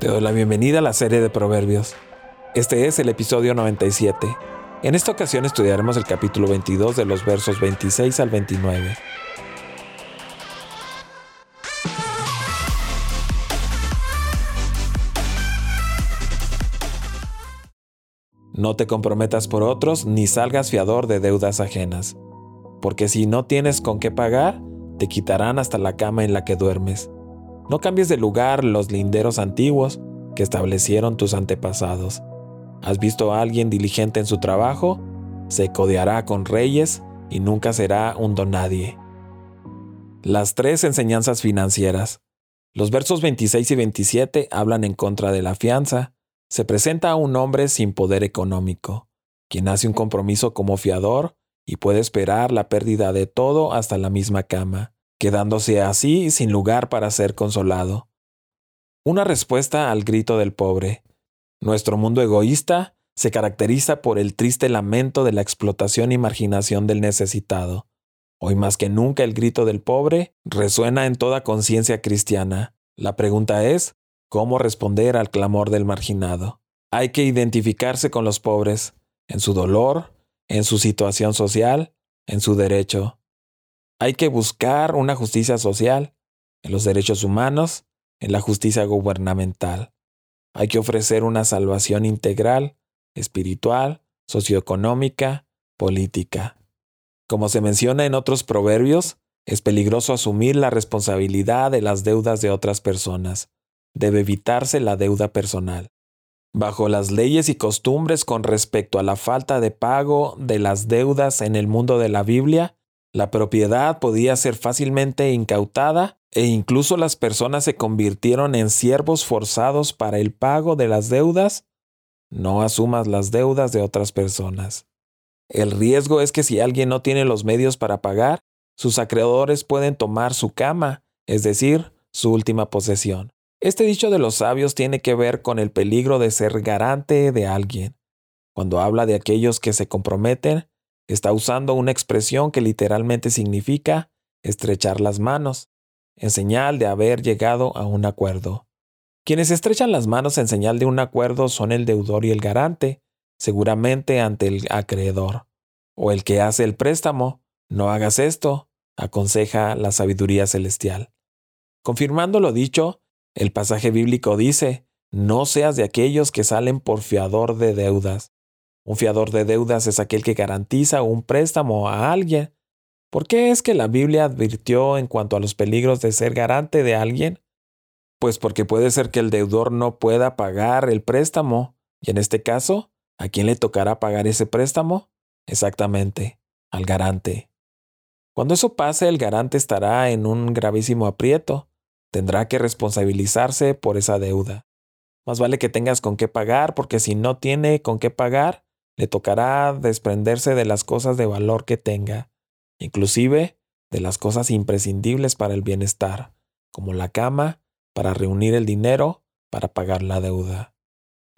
Te doy la bienvenida a la serie de Proverbios. Este es el episodio 97. En esta ocasión estudiaremos el capítulo 22 de los versos 26 al 29. No te comprometas por otros ni salgas fiador de deudas ajenas, porque si no tienes con qué pagar, te quitarán hasta la cama en la que duermes. No cambies de lugar los linderos antiguos que establecieron tus antepasados. ¿Has visto a alguien diligente en su trabajo? Se codeará con reyes y nunca será un donadie. Las tres enseñanzas financieras. Los versos 26 y 27 hablan en contra de la fianza. Se presenta a un hombre sin poder económico, quien hace un compromiso como fiador y puede esperar la pérdida de todo hasta la misma cama quedándose así sin lugar para ser consolado. Una respuesta al grito del pobre. Nuestro mundo egoísta se caracteriza por el triste lamento de la explotación y marginación del necesitado. Hoy más que nunca el grito del pobre resuena en toda conciencia cristiana. La pregunta es, ¿cómo responder al clamor del marginado? Hay que identificarse con los pobres, en su dolor, en su situación social, en su derecho. Hay que buscar una justicia social, en los derechos humanos, en la justicia gubernamental. Hay que ofrecer una salvación integral, espiritual, socioeconómica, política. Como se menciona en otros proverbios, es peligroso asumir la responsabilidad de las deudas de otras personas. Debe evitarse la deuda personal. Bajo las leyes y costumbres con respecto a la falta de pago de las deudas en el mundo de la Biblia, la propiedad podía ser fácilmente incautada e incluso las personas se convirtieron en siervos forzados para el pago de las deudas. No asumas las deudas de otras personas. El riesgo es que si alguien no tiene los medios para pagar, sus acreedores pueden tomar su cama, es decir, su última posesión. Este dicho de los sabios tiene que ver con el peligro de ser garante de alguien. Cuando habla de aquellos que se comprometen, Está usando una expresión que literalmente significa estrechar las manos, en señal de haber llegado a un acuerdo. Quienes estrechan las manos en señal de un acuerdo son el deudor y el garante, seguramente ante el acreedor. O el que hace el préstamo, no hagas esto, aconseja la sabiduría celestial. Confirmando lo dicho, el pasaje bíblico dice, no seas de aquellos que salen por fiador de deudas, un fiador de deudas es aquel que garantiza un préstamo a alguien. ¿Por qué es que la Biblia advirtió en cuanto a los peligros de ser garante de alguien? Pues porque puede ser que el deudor no pueda pagar el préstamo, y en este caso, ¿a quién le tocará pagar ese préstamo? Exactamente, al garante. Cuando eso pase, el garante estará en un gravísimo aprieto. Tendrá que responsabilizarse por esa deuda. Más vale que tengas con qué pagar, porque si no tiene con qué pagar, le tocará desprenderse de las cosas de valor que tenga, inclusive de las cosas imprescindibles para el bienestar, como la cama, para reunir el dinero, para pagar la deuda.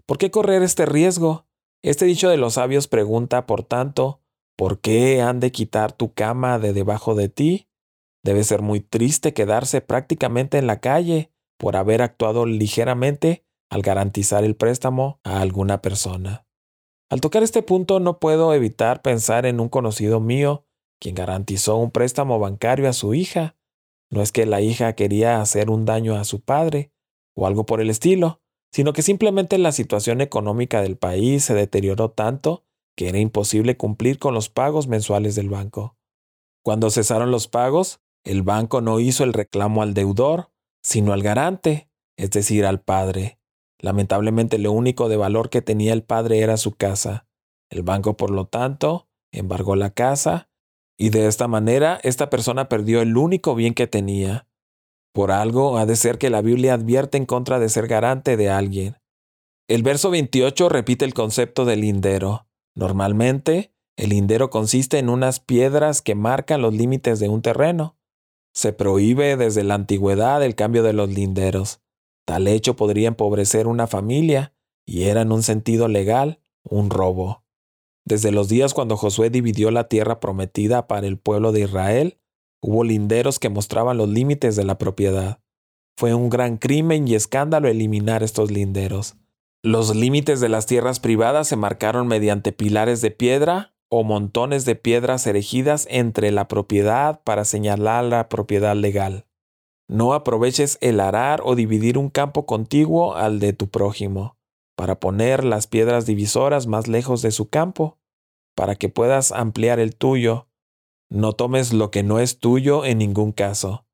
¿Por qué correr este riesgo? Este dicho de los sabios pregunta, por tanto, ¿por qué han de quitar tu cama de debajo de ti? Debe ser muy triste quedarse prácticamente en la calle por haber actuado ligeramente al garantizar el préstamo a alguna persona. Al tocar este punto no puedo evitar pensar en un conocido mío, quien garantizó un préstamo bancario a su hija. No es que la hija quería hacer un daño a su padre, o algo por el estilo, sino que simplemente la situación económica del país se deterioró tanto que era imposible cumplir con los pagos mensuales del banco. Cuando cesaron los pagos, el banco no hizo el reclamo al deudor, sino al garante, es decir, al padre. Lamentablemente lo único de valor que tenía el padre era su casa. El banco, por lo tanto, embargó la casa, y de esta manera esta persona perdió el único bien que tenía. Por algo ha de ser que la Biblia advierte en contra de ser garante de alguien. El verso 28 repite el concepto del lindero. Normalmente, el lindero consiste en unas piedras que marcan los límites de un terreno. Se prohíbe desde la antigüedad el cambio de los linderos. Tal hecho podría empobrecer una familia y era en un sentido legal un robo. Desde los días cuando Josué dividió la tierra prometida para el pueblo de Israel, hubo linderos que mostraban los límites de la propiedad. Fue un gran crimen y escándalo eliminar estos linderos. Los límites de las tierras privadas se marcaron mediante pilares de piedra o montones de piedras erigidas entre la propiedad para señalar la propiedad legal. No aproveches el arar o dividir un campo contiguo al de tu prójimo, para poner las piedras divisoras más lejos de su campo, para que puedas ampliar el tuyo. No tomes lo que no es tuyo en ningún caso.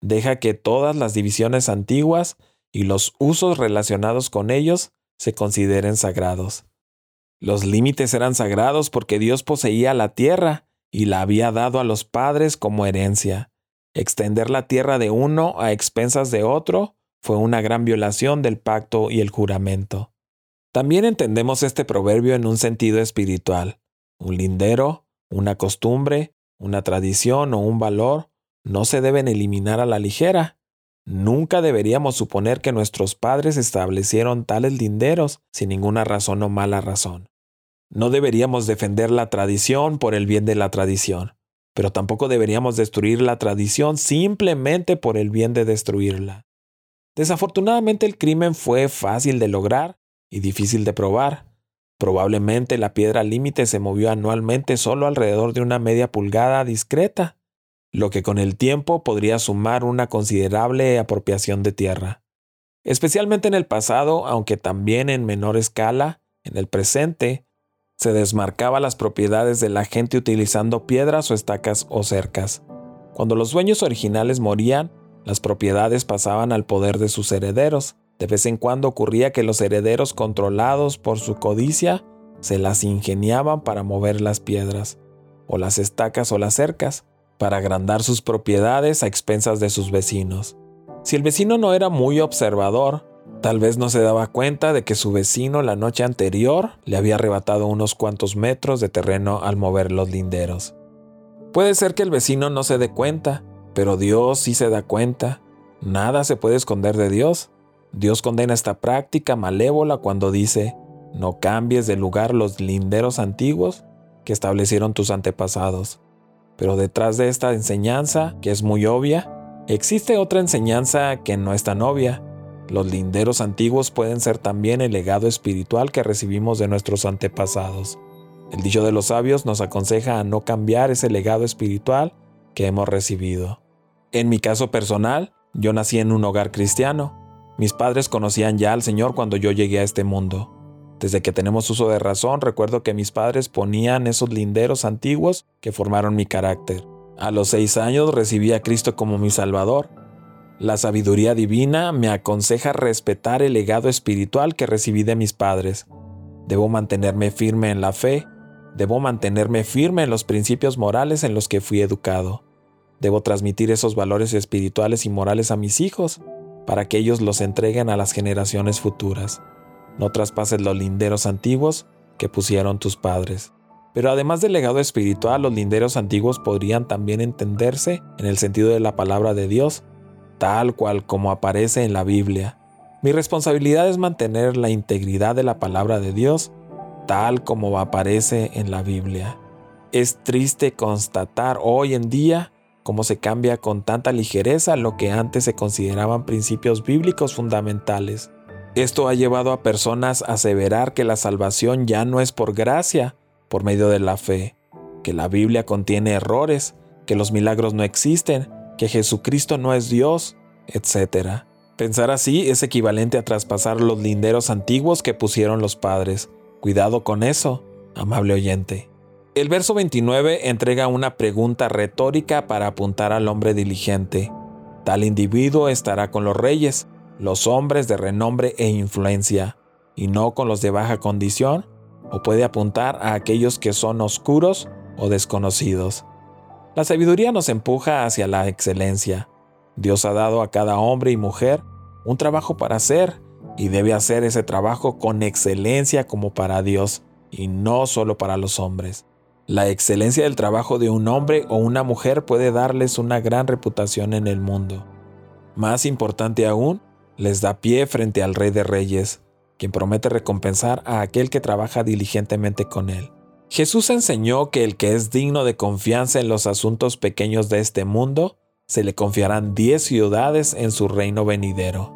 Deja que todas las divisiones antiguas y los usos relacionados con ellos se consideren sagrados. Los límites eran sagrados porque Dios poseía la tierra y la había dado a los padres como herencia. Extender la tierra de uno a expensas de otro fue una gran violación del pacto y el juramento. También entendemos este proverbio en un sentido espiritual. Un lindero, una costumbre, una tradición o un valor no se deben eliminar a la ligera, Nunca deberíamos suponer que nuestros padres establecieron tales linderos sin ninguna razón o mala razón. No deberíamos defender la tradición por el bien de la tradición, pero tampoco deberíamos destruir la tradición simplemente por el bien de destruirla. Desafortunadamente el crimen fue fácil de lograr y difícil de probar. Probablemente la piedra límite se movió anualmente solo alrededor de una media pulgada discreta lo que con el tiempo podría sumar una considerable apropiación de tierra. Especialmente en el pasado, aunque también en menor escala, en el presente, se desmarcaba las propiedades de la gente utilizando piedras o estacas o cercas. Cuando los dueños originales morían, las propiedades pasaban al poder de sus herederos. De vez en cuando ocurría que los herederos controlados por su codicia se las ingeniaban para mover las piedras, o las estacas o las cercas, para agrandar sus propiedades a expensas de sus vecinos. Si el vecino no era muy observador, tal vez no se daba cuenta de que su vecino la noche anterior le había arrebatado unos cuantos metros de terreno al mover los linderos. Puede ser que el vecino no se dé cuenta, pero Dios sí se da cuenta. Nada se puede esconder de Dios. Dios condena esta práctica malévola cuando dice, no cambies de lugar los linderos antiguos que establecieron tus antepasados. Pero detrás de esta enseñanza, que es muy obvia, existe otra enseñanza que no es tan obvia. Los linderos antiguos pueden ser también el legado espiritual que recibimos de nuestros antepasados. El dicho de los sabios nos aconseja a no cambiar ese legado espiritual que hemos recibido. En mi caso personal, yo nací en un hogar cristiano. Mis padres conocían ya al Señor cuando yo llegué a este mundo. Desde que tenemos uso de razón, recuerdo que mis padres ponían esos linderos antiguos que formaron mi carácter. A los seis años recibí a Cristo como mi Salvador. La sabiduría divina me aconseja respetar el legado espiritual que recibí de mis padres. Debo mantenerme firme en la fe, debo mantenerme firme en los principios morales en los que fui educado. Debo transmitir esos valores espirituales y morales a mis hijos, para que ellos los entreguen a las generaciones futuras. No traspases los linderos antiguos que pusieron tus padres. Pero además del legado espiritual, los linderos antiguos podrían también entenderse en el sentido de la palabra de Dios, tal cual como aparece en la Biblia. Mi responsabilidad es mantener la integridad de la palabra de Dios, tal como aparece en la Biblia. Es triste constatar hoy en día cómo se cambia con tanta ligereza lo que antes se consideraban principios bíblicos fundamentales. Esto ha llevado a personas a aseverar que la salvación ya no es por gracia, por medio de la fe, que la Biblia contiene errores, que los milagros no existen, que Jesucristo no es Dios, etc. Pensar así es equivalente a traspasar los linderos antiguos que pusieron los padres. Cuidado con eso, amable oyente. El verso 29 entrega una pregunta retórica para apuntar al hombre diligente. Tal individuo estará con los reyes, los hombres de renombre e influencia, y no con los de baja condición, o puede apuntar a aquellos que son oscuros o desconocidos. La sabiduría nos empuja hacia la excelencia. Dios ha dado a cada hombre y mujer un trabajo para hacer, y debe hacer ese trabajo con excelencia como para Dios, y no solo para los hombres. La excelencia del trabajo de un hombre o una mujer puede darles una gran reputación en el mundo. Más importante aún, les da pie frente al Rey de Reyes, quien promete recompensar a aquel que trabaja diligentemente con él. Jesús enseñó que el que es digno de confianza en los asuntos pequeños de este mundo se le confiarán diez ciudades en su reino venidero.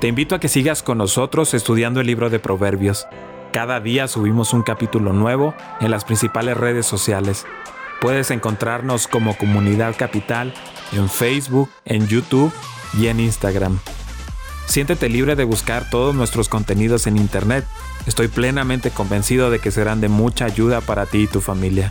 Te invito a que sigas con nosotros estudiando el libro de Proverbios. Cada día subimos un capítulo nuevo en las principales redes sociales. Puedes encontrarnos como Comunidad Capital en Facebook, en YouTube y en Instagram. Siéntete libre de buscar todos nuestros contenidos en Internet. Estoy plenamente convencido de que serán de mucha ayuda para ti y tu familia.